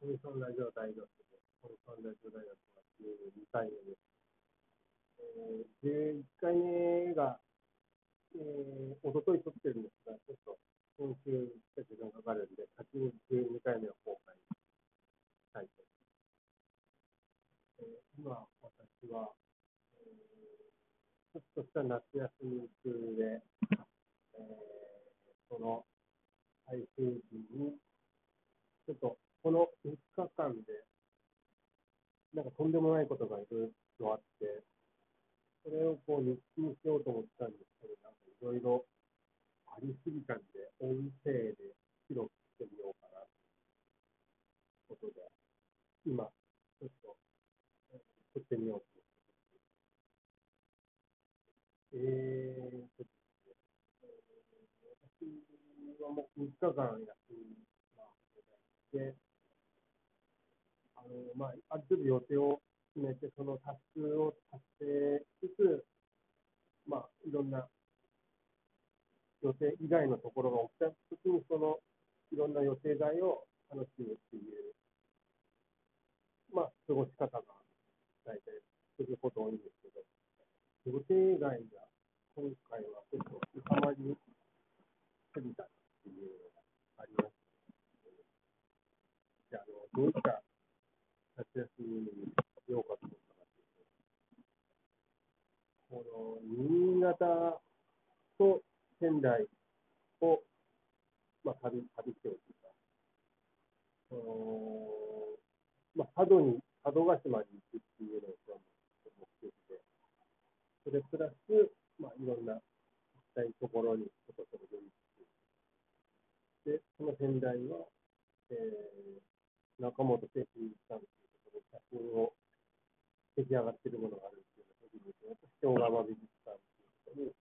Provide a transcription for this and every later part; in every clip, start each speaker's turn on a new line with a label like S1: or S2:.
S1: コミソンラジオ大学で、コミソンラジオ大学は12回目です。えー、11回目が、えー、おととい撮ってるんですが、ちょっと今週しか時間かかるんで、先に12回目を公開したいと思います。えー、今、私は、えー、ちょっとした夏休み中で、えー、その最終日に、ちょっとこの3日間で、なんかとんでもないことがいろいろあって、それをこう日記にしようと思ったんですけど、なんかいろいろありすぎたんで、音声で記録してみようかなということで、今、ちょっと、撮ってみようと思って。えーと私はもう3日間休みで、あのままあ、ある程度予定を決めて、そのタスクを達成しつつ、まあ、いろんな予定以外のところが起きたときに、そのいろんな予定外を楽しむっていう、まあ、過ごし方が大体すること多いんですけど、予定外が今回はちょっと深まりすぎたっていうのがあります。じゃあ、どういった夏休みにしようかと思ったかというと、この新潟と仙台を、まあ、旅旅しておくか、そのまあ、佐渡に、佐渡島に行くっていうのが目的で、それプラス、まあ、いろんな行きたいところにちょっとそれで行って、で、その仙台は、えー、中本哲さんというころで写真を出来上がっているものがあるっていうのを見て、塩釜美術館っていうところに、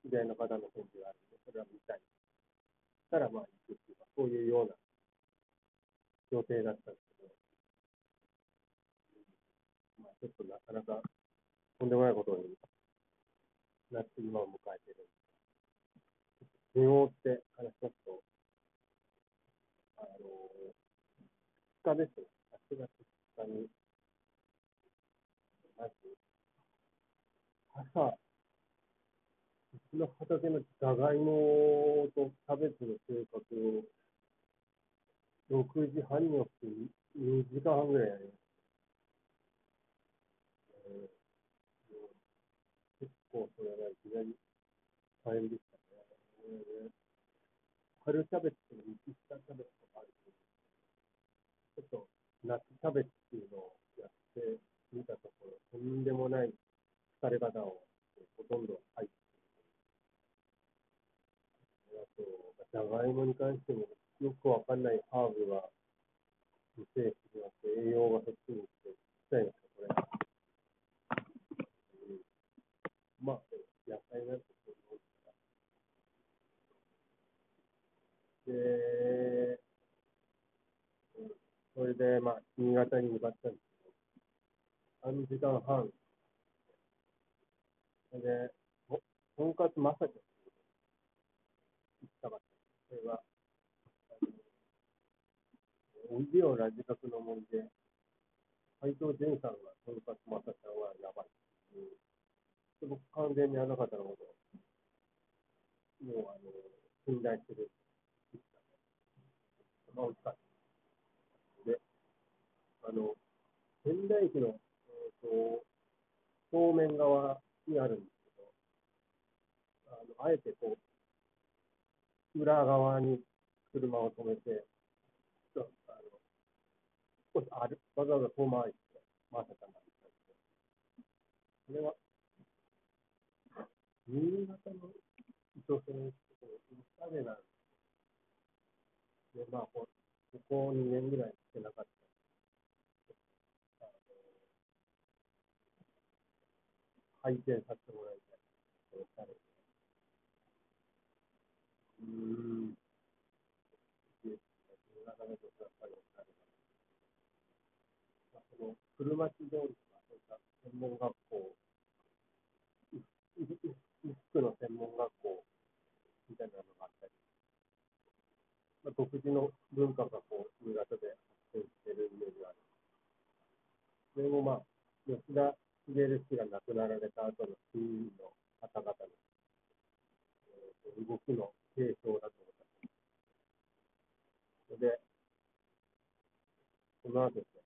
S1: 知り合いの方の展示があるんで、それは見たい。たら、まあ、行くっていうか、そういうような予定だったんですけど、まあ、ちょっとなかなかとんでもないことになって今を迎えてるんです。順を追って話しますと、あの、2日ですね、8月2日に、まず、朝、ちの畑のじゃがいもとキャベツの収穫を6時半に起きて2時間半ぐらいやりました。えー、結構それがいきなり大変でしたね。えー、春キャベツと道下キャベツとかあるけど、ちょっと夏キャベツっていうのをやってみたところ、とんでもない疲れ方をほとんど入ってあとじゃがいもに関しても、よくわかんないハーブが、無精子になって栄養が減ってるって、ちっちゃいんですか、これ。うん、まあ、野菜なんてそういうもんですから。で、それで、まあ、新潟に向かったんですけど、3時間半。それで、とんかつまさか行ったかった。それは、あのおいでよラジカクの森で、斎藤仁さんがとんかつまさちゃんはやばい、で僕完全にあの方のこと、もうあの、信頼してる。まあ、美味しかった。あの、仙台駅の、えーと、正面側にあるんですけど、あのあえてこう、裏側に車を止めて、ちょっとあの少しあるわざわざ遠回りして、まさかなりたりそれは、新潟の女性のところ、おしゃれなんですで、まあ、ここ2年ぐらい来てなかった。拝見させてもらいたい。うん。なかなかやっぱりれまあ、その車町通りとか、そういった専門学校、衣服の専門学校みたいなのがあったり、まあ、独自の文化がこう、新潟で発展してるイメージがある。それもまあ、吉田ル氏が亡くなられた後の市民の方々の、えー、動きの継承だと思います。それで、この後ですね、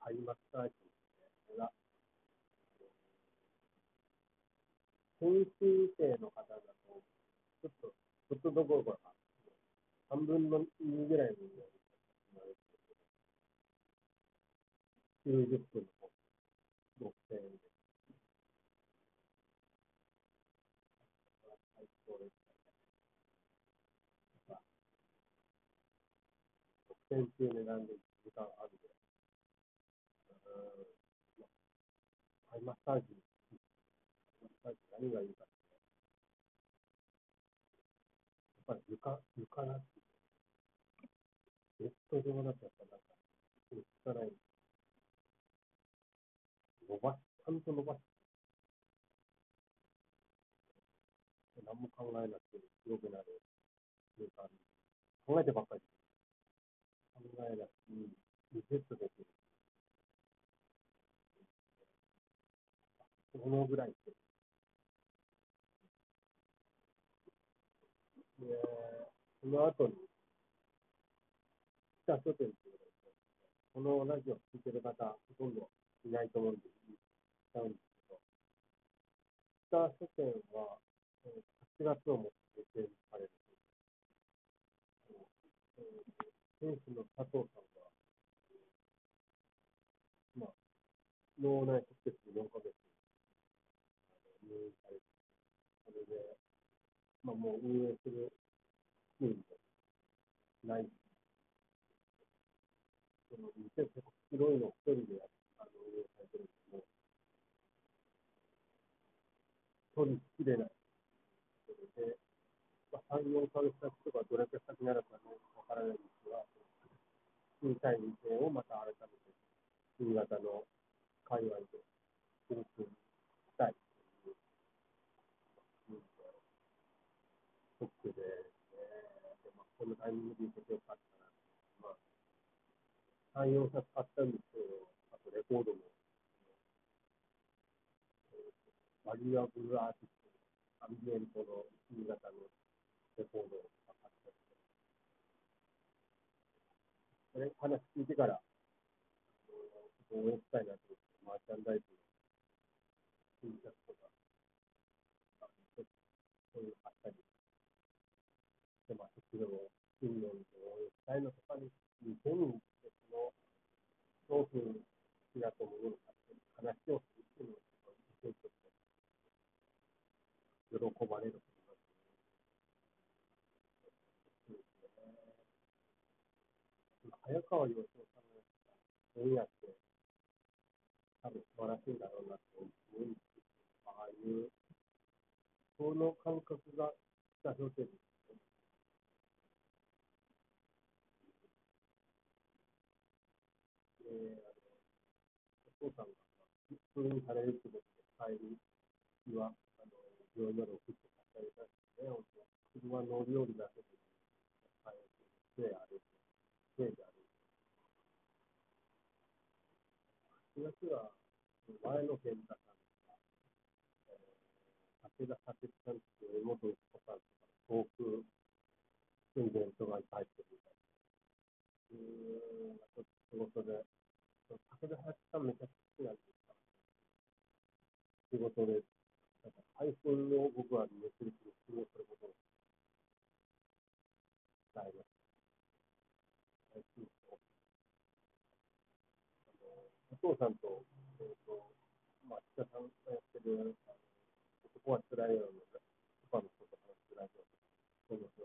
S1: 開幕会見が、研修生の方だと、ちょっと、ちょっとどころか床、床なしベッド上だとやっぱなんか、効かない。伸ばし、ちゃんと伸ばし、何も考えなくて強くなるいうか、考えてばっかり。考えなくていい、リセットできる。そのぐらいして。で、その後に、北書店っていうのがこのラジオ聞いてる方、ほとんどいないと思うんで、言っちゃうんですけど、北書店は、8月をもって閉店されるえー、店主の佐藤さんが、まあ、脳内出血で4ヶ月入院されて、それで、まあ、もう運営するチームもないその店結構広いのを一人であの運営されてるんですけど、取りきれない。それで、まあ、3、4ヶ月先とかどれくらい先ならかね、わからないんですが、小さい店をまた改めて新潟の界隈でオープンしたいという、うん、ショックで、ね、でまあ、このタイミングで行けてよかったな、まあ、3、4冊買ったんですけど、あとレコードも、バリアブルアーティスト、アンビエントの新潟のレコードを買ったりして、それ話聞いてから、応援したいなと思って、マーチャンダイズの T シャツとか、そういうの買ったりしてますけど、近年で応援したいのとかに、2000でその商品好きだと思うのかって話をするっていうのを、一つ喜ばれることだと思うんですね。早川洋一郎さんが本屋って多分素晴らしいんだろうなと思うんですけど、ああいう、その感覚が北書店ですね。で、あの、お父さんが、通院されるってことで、帰りは、あの、病院まで送ってさせてあげたんですね、本当。車乗り降りだけで、帰って、歩いて、手で歩いて。8月は、前の健太さんとか、えー、武田武さんっていう元息子さんとか、遠く住んでる人が入ってるみたいで、うーん、ちょっと仕事で、武田武さんめちゃくちゃ好きなんですか仕事で、なんか配信を僕は熱烈に質問することを伝えました。配信を。あの、お父さんと、えっ、ー、と、まあ、北さんがやってる、あの、男は辛いような、他の人と話すラジオとか、そういうの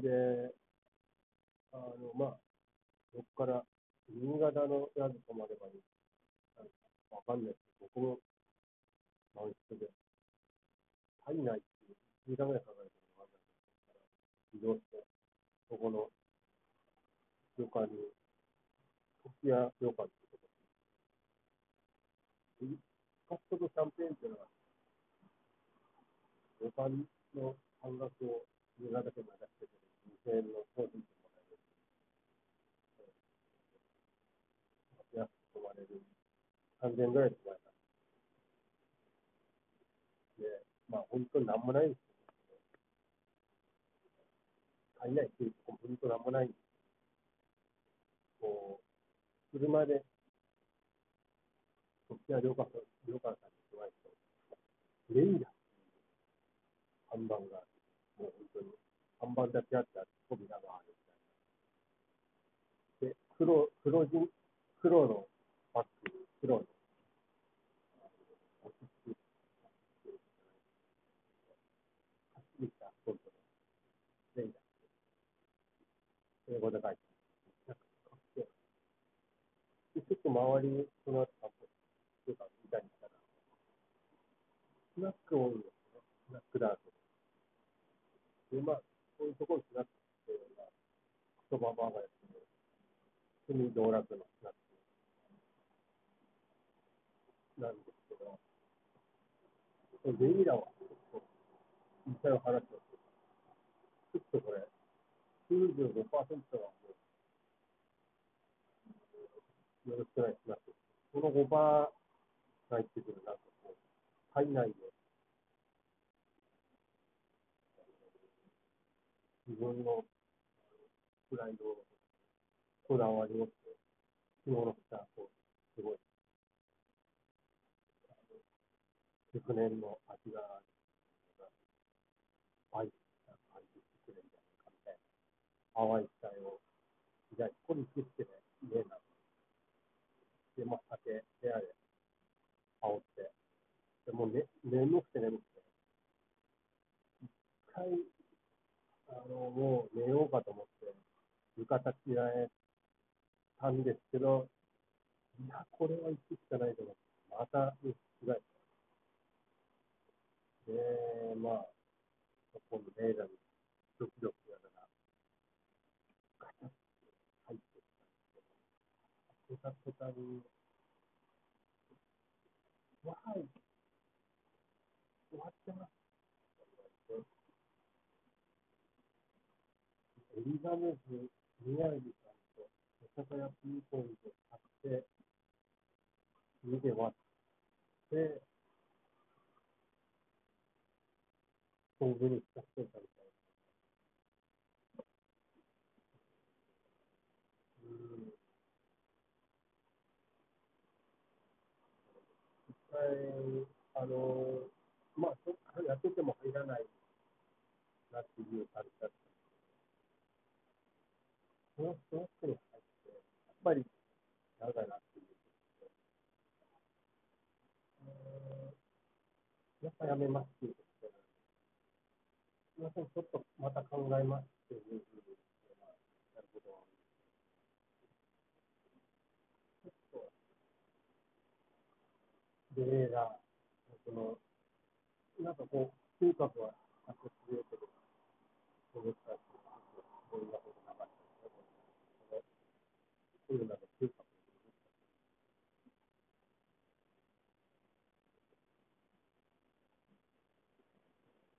S1: で、あの、まあ、そこから新潟の宿泊までまで、わかんないですけど、僕も満室で、体内っていう、1時間ぐらいかかるかわかんないです移動して、そこの旅館に、時屋旅館っていうところに、カットとシャンペーンっていうのは、旅館の半額を新潟県が出してて、2000円の商品と安く泊まれる、3000円ぐらいで泊まれた。で、まあ本当になんもないんですけど、足りないっていうとこも本当なんもないんですこう、車で、こっちは良川さん、良川さんに行く前と、レイラっていう看板がある。もう本当に、看板だけあって、扉があるみたいな。で、黒、黒地、黒のバッグ、黒の、落ち着く、はっきりしたフォントのレイラって、英語で書いてある。なんかかっこいいで、ちょっと周り、その後散歩とか見たりしたら、スナック多いんですね。スナックだと。で、まあ、そういうところにスナックって、まあ、言葉バーガーやってる、普通に道楽のスナックなんですけど、レイラはちょっと、実際の話をすると、ちょっとこれ、95%はもう、よろしくないスナック。この5%が入ってくる、なんかこう、体内で、自分のプライド、こだわりをして、日頃からこう、すごい、熟年の味が愛した感じしてくれるんじゃないかみたいな、淡い期待を抱いて、これにしてね、家なの。で、まあ、酒、部屋で煽って、でもう、ね、眠くて眠くて、一回、あの、もう寝ようかと思って、浴衣着替えたんですけど、いや、これは行くしかないと思って、また着替えて、で、まあ、今度レーダーにドキドキしながら、ガチャッと入ってきたんですけど、開けた途端に、わーい、終わってます。って言われて、エリザベス宮城さんとお酒屋ピーポンと買って、家で割って、豆腐に浸してたみたいな。うん。一回、あの、まあ、そやってても入らないなっていう感じだった。んですけど、その、その人に入って、やっぱり嫌だなっていう、やっぱやめますっていうことで、すみません、ちょっとまた考えますっていうふうに、まあ、やることが多いんですけど、ちょっと、レーダー、その、なんかこう、嗅覚は発するけど、思ったし、そんなことなかったですね。そういうのが嗅覚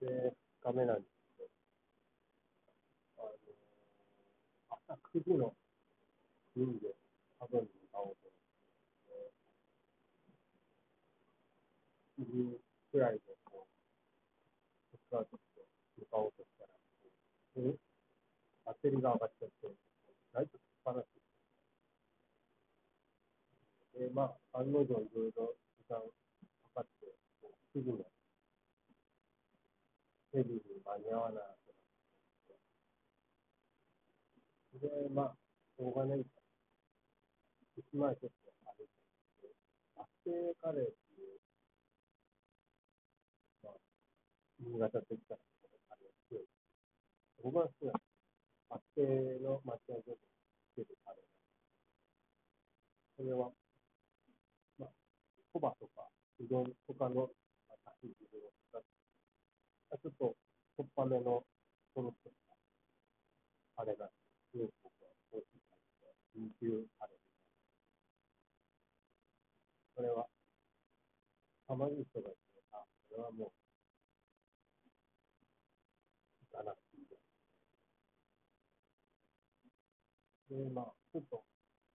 S1: で、2日目なんですけど、あの、朝9時の便で佐渡に向かおうと思って、9時くらいでこう、チェックアウトして向かおうとしたら、でバッテリーが上がっちゃって、ライトつきっぱなしで、まあ、案の定いろいろ時間かかって、9時のフェリーに間に合わなくなって、で、まあ、しょうがないから、駅前ちょっと歩いてて、バス停カレーっていう、まあ、新潟といったらこのカレー強い。僕が好きなバス停の待合所でつけるカレーそれは、まあ、そばとかうどんとかの出汁汁を使って、ちょっと、しょっぱめの、とろっとした、あれが、すごく僕は美味しい感じで、B 級カレー。それは、たまに人がいて、あ、それはもう、行かなくていいや。で、まあ、ちょっと、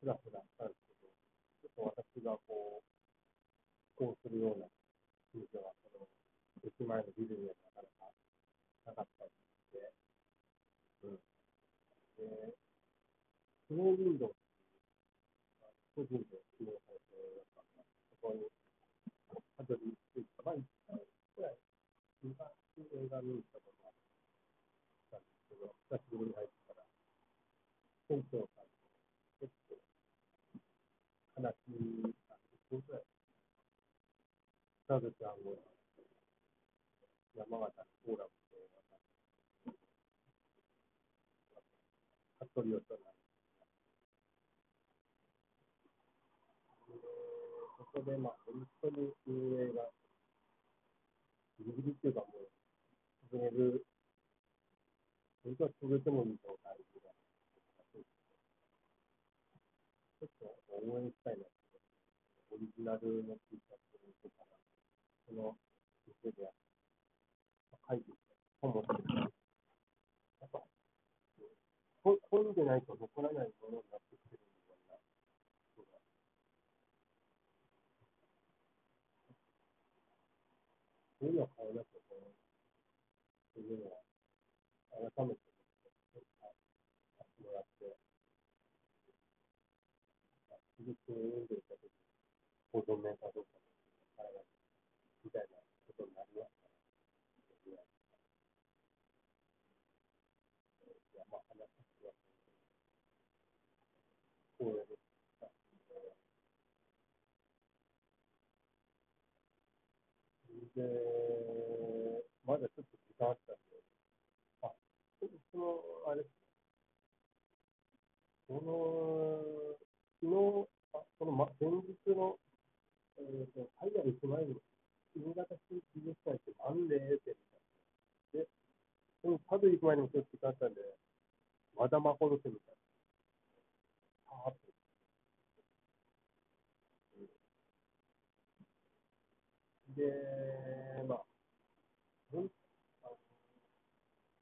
S1: ふらふらしたんですけど、ちょっと私がこう、こうするような店は、その、駅前のビルにはなかなかなかったりして、うん。で、スノーウィンドウっていう、個人で起動されてるやつなんで、そこに、たどり着いた、まあ、1回くらい、昔映画見に行ったことがあったんですけど、久しぶりに入って、店長さんと結構、話した10分くらい、田口暗号山形のフォーラムで服部義人なんですで、そこでまあ、本当に運営が、ギリギリっていうかもう、潰れる、本当は潰れてもいい状態みたいな、ちょっと応援したいなって、オリジナルの T シャツとか、その店で書いてきて、本持ってきて、やっぱ、ここういうのでないと残らないものになってきてるような人が、そういうのは変えなきゃいけないっていうのは、改めてさせてもらって、鈴木に読んでいたときに、保存面かどうかもわからないみたいなことになりますから、いや、いやまあ話は光栄でした。で、まだちょっと時間あったんで、あ、その、あれ、その、昨日、あ、その、ま、前日の、えっ、と、海外行く前に、新潟市美術館ってなんでってみたいな。で、その、パド行く前にもちょっと時間あったんで、和田誠ってみたいな。はぁって。で、まあ、ほんあの、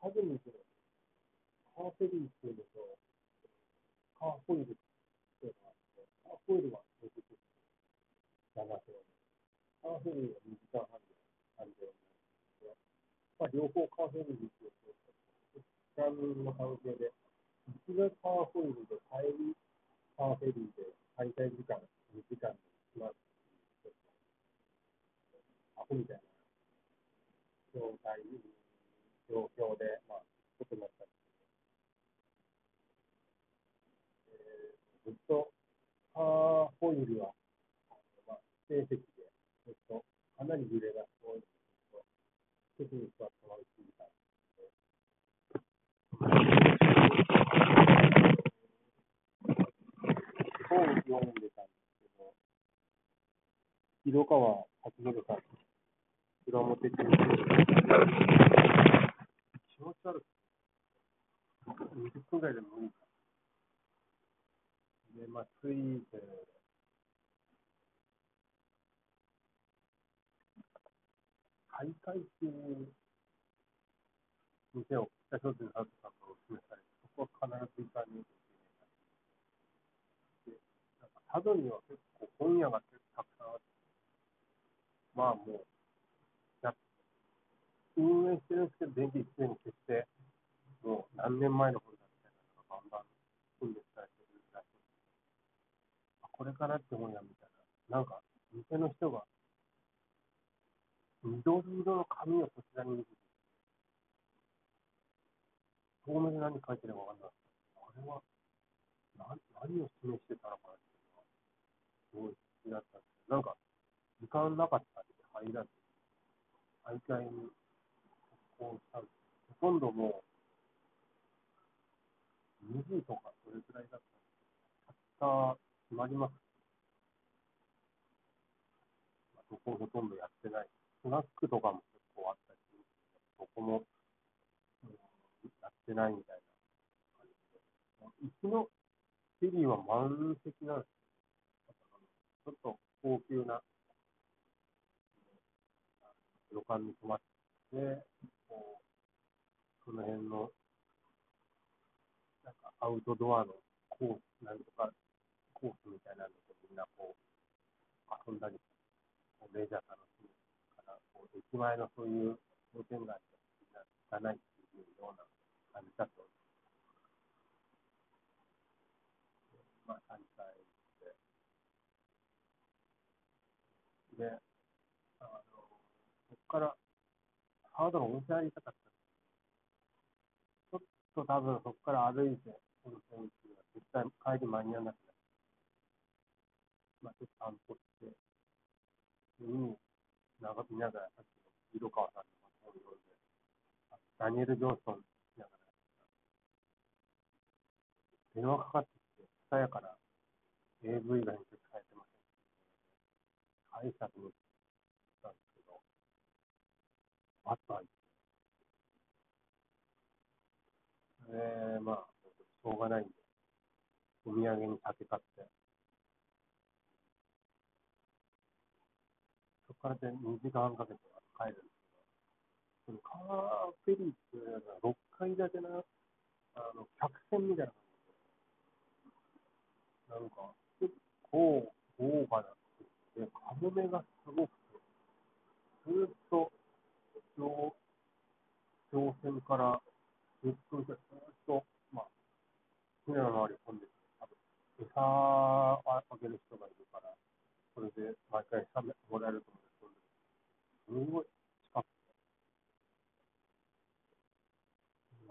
S1: パドに行くのカーフェリーっていうのと、カーホイールっていうのがあって、カーホイールは60分、7分。カーフェリーは2時間半で30分なんで、まあ、両方カーフェリーで行くと、時間の関係で、行きがカーホイールで、帰りカーフェリーで、滞在時間2時間で済まって、アホみたいな状態、状況で、まあ、ことなったんですけど、えー、ずっとカーホイールは、あのまあ、指定席で、ずっとかなり揺れがすごいので、ずっと席に座ったまま1時間。本読んでたんですけど、広川辰徳さん、裏表っていう気持ち悪く、20分ぐらいでも無理か。で、まあ、ついて、開会っていう店を北朝鮮のハウスさんとお勧めされて、そこは必ず行かねえといけない。で、なんか佐渡には結構本屋が結構たくさんあって、まあもう、運営してるんですけど、電気一斉に消して、もう何年前の本だみたいなのがバンバン分裂されてるらしい。あ、これかなって本屋みたいな。なんか、店の人が、緑色の紙をこちらに見せて、透明で何書いてるかわかんない。これは、な何を示してたのかなっていうのは、すごい不思議だったんですけど、なんか、時間なかったんで入らず、大会にこうしたんですほとんどもう、2時とかそれくらいだったんです、たった閉まります。まあ、どこほとんどやってない。スナックとかも結構あったりするんですけど、そこも、うん、やってないみたいな感じで。うちのフェリーは満席なん。ですよ。ちょっと高級な、旅館に泊まって、その辺の、なんかアウトドアのコース、なんとかコースみたいなのでみんなこう、遊んだり、こうレジャー楽しむから、こう駅前のそういう商店街が汚いっていうような感じだと、まあ、3回で、で、あの、そこからハードの温泉入りたかったと多分そこから歩いて温泉っていうのは絶対帰り間に合わなくなる。まあ、ちょっと散歩して、海眺見ながら、さっきの色川さんの本読んで、ダニエル・ジョンソン見ながら、電話かかってきて、さやから AV が編集されてません。挨拶に行ったんですけど、バッと入って、えー、まあ、しょうがないんで、お土産に酒買って、からで2時間かけて帰るんですけど、そのカーフェリーっていうのは6階建てな、あの、客船みたいな感じで、なんか、結構豪華なで、カモメがすごくて、ずっと乗、乗船から10分くらいずっと、まあ、船の周り飛ん。でて、多分、餌をあげる人がいるから、それで毎回餌もらえると思うん。ですけどすごい近くて。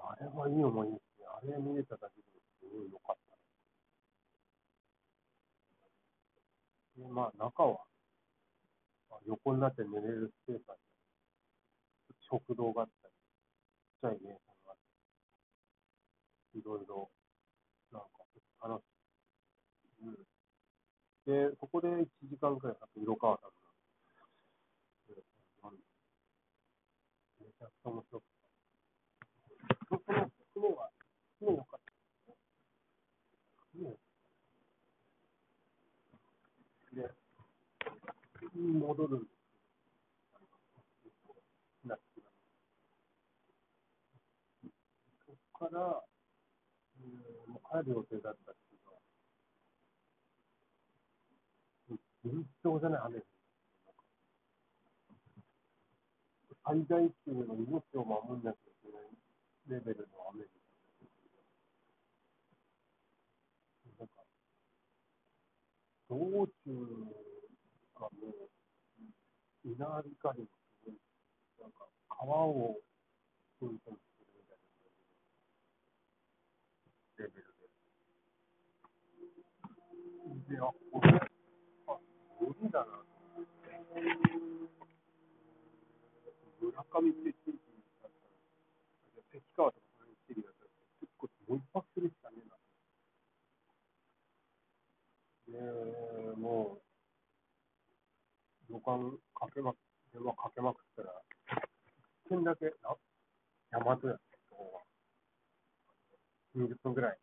S1: あれはいい思いですね。あれ見れただけですごい良かったで、まあ、中は、まあ、横になって寝れるスペースあったり、食堂があったり、ちっちゃいゲームがあったり、いろいろ、なんか、楽しい。うん。で、そこで1時間くらい経って、色川さんが、めちゃくちゃ面白くて。その雲が、雲良かったで、戻るんですけど、そこから、もう帰る予定だったん。ですけど、順調じゃない雨です。最大級の命を守ん。なきゃいけないレベルの雨です。なん。か、道中がもう、稲光もすごい、なん。か、川を運転するみたいなレベルで。あ、これ、あ、無理だなと思って。村上って地域だったら、関川とかその地域だったら、結構もう一泊するしかねえな。で、もう、旅館かけま、電話かけまくったら、一軒だけ、な、大和屋ってとこが、20分ぐらい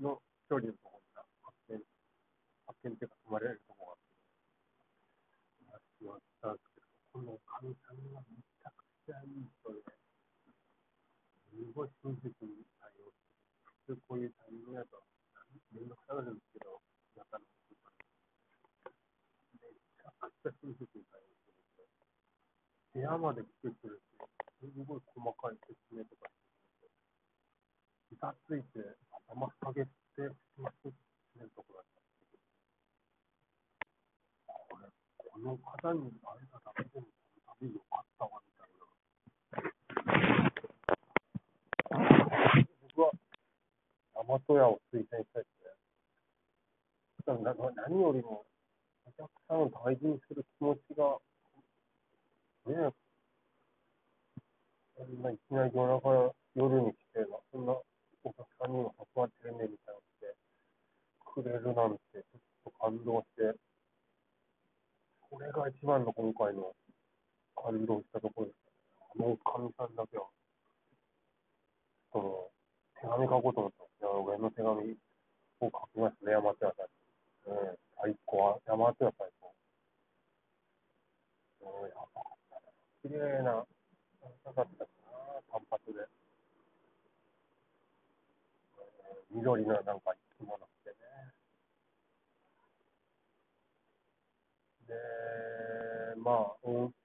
S1: の距離のところに発見、発見っていうか泊まれるところがあって、しまったんですけど、このおかみさんがめちゃくちゃいい人で、すごい親切に対応して、普通こういうタイミングだと、めんどくさがるんですけど、中の人が。めちゃくちゃ親切に対応してくれて、部屋まで来てくれて、すごい細かい説明とかしてくれて、板ついて頭下げて、まっすぐ進めるところだった。この方に会えただけでもこの旅良かったわ、みたいな。僕は、大和屋を推薦したいですね。何よりも、お客さんを大事にする気持ちが、ねそんないきなり夜中、夜に来て、そんなお客さんにも誘われてるね、みたいなくれるなんて、ちょっと感動して、これが一番の今回の感動したところですね。あのかみさんだけは、その、手紙書こうと思ったんですよ。上の手紙を書きましたね、山手屋さんに。うん、最高、山手屋最高。うん、やばかったね。綺麗な、なかったしな、単発で。緑のなんか生き物ってね。で、まあ、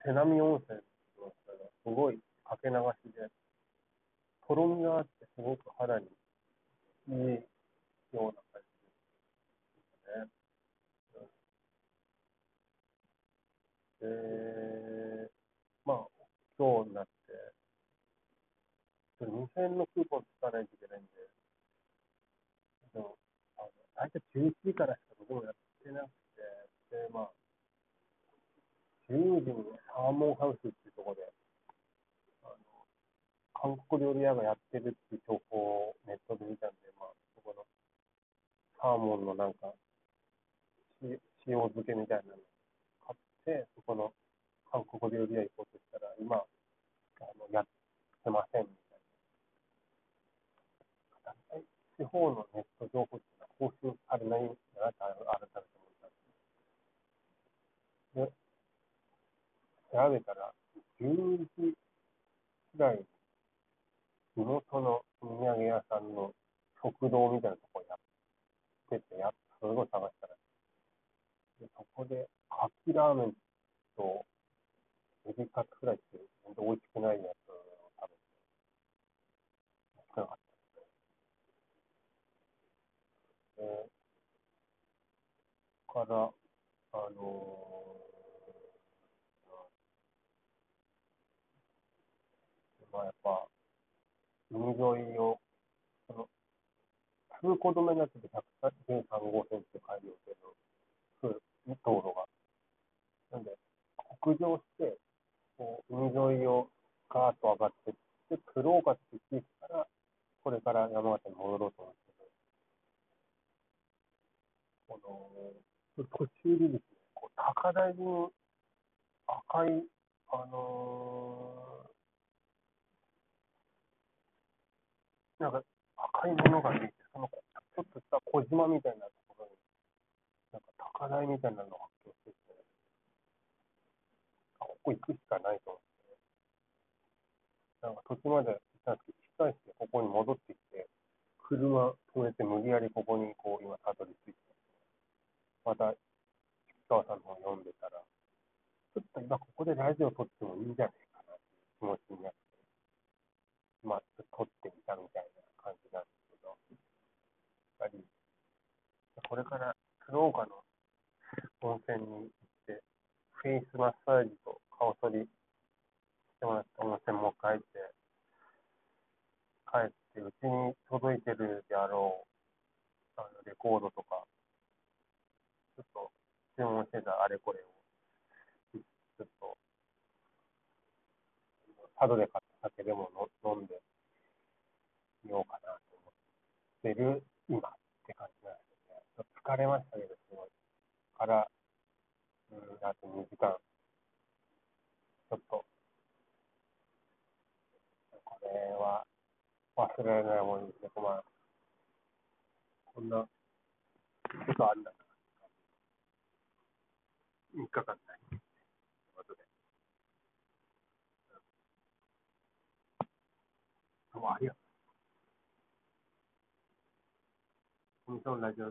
S1: 手並み温泉って言いましたが、すごいかけ流しで、とろみがあって、すごく肌にいいような感じですね。で、まあ、今日になって、2000円のクーポン使わないといけないんで、でも、あの大体11時からしか僕もやってなくて、で、まあ、12時にサーモンハウスっていうところで、あの、韓国料理屋がやってるっていう情報をネットで見たんで、まあ、そこのサーモンのなんか、塩漬けみたいなの買って、そこの韓国料理屋行こうとしたら、今、あの、やってませんみたいな。大体、地方のネット情報っていうのは更新されないんだなって改めて思ったんです。で、調べたら、10時くらい、地元の土産屋さんの食堂みたいなところやってて、やっすごい探したら、でそこで、カキラーメンと、エビカツフライっていう、本当美味しくないやつを食べて、美味しくなかったですね。で、から、あのー、まあやっぱ、海沿いを、その、通行止めになってて、113号線って書いてるけど、道路が。なんで、北上して、こう、海沿いをガーッと上がってって、黒岡って地域から、これから山形に戻ろうと思うんですけど、この、途中でですね、こう高台に赤い、あのー、なんか赤いものが見えて、そのちょっとした小島みたいなところに、なんか高台みたいなのを発見してて、あ、ここ行くしかないと思って、なんか途中まで行ったんですけど、引き返してここに戻ってきて、車止めて無理やりここにこう今たどり着いて、また、吉川さんの本読んでたら、ちょっと今ここでラジオ撮ってもいいんじゃないかなっていう気持ちになって、まあ、撮ってみたみたいな感じなんですけど、やっぱり、これから鶴岡の温泉に行って、フェイスマッサージと顔剃りしてもらって温泉も帰って、帰って、うちに届いてるであろう、あの、レコードとか、ちょっと注文してたあれこれを、ちょっと、佐渡で買った酒でも飲んでみようかなと思ってる今って感じなんですね。ちょっと疲れましたけど、すごい。から、うん、あと2時間、ちょっと、これは忘れられないものですね。まあ、こんなことあんだな。3日間ない。ということで。どうもありがとう。コミソンラジ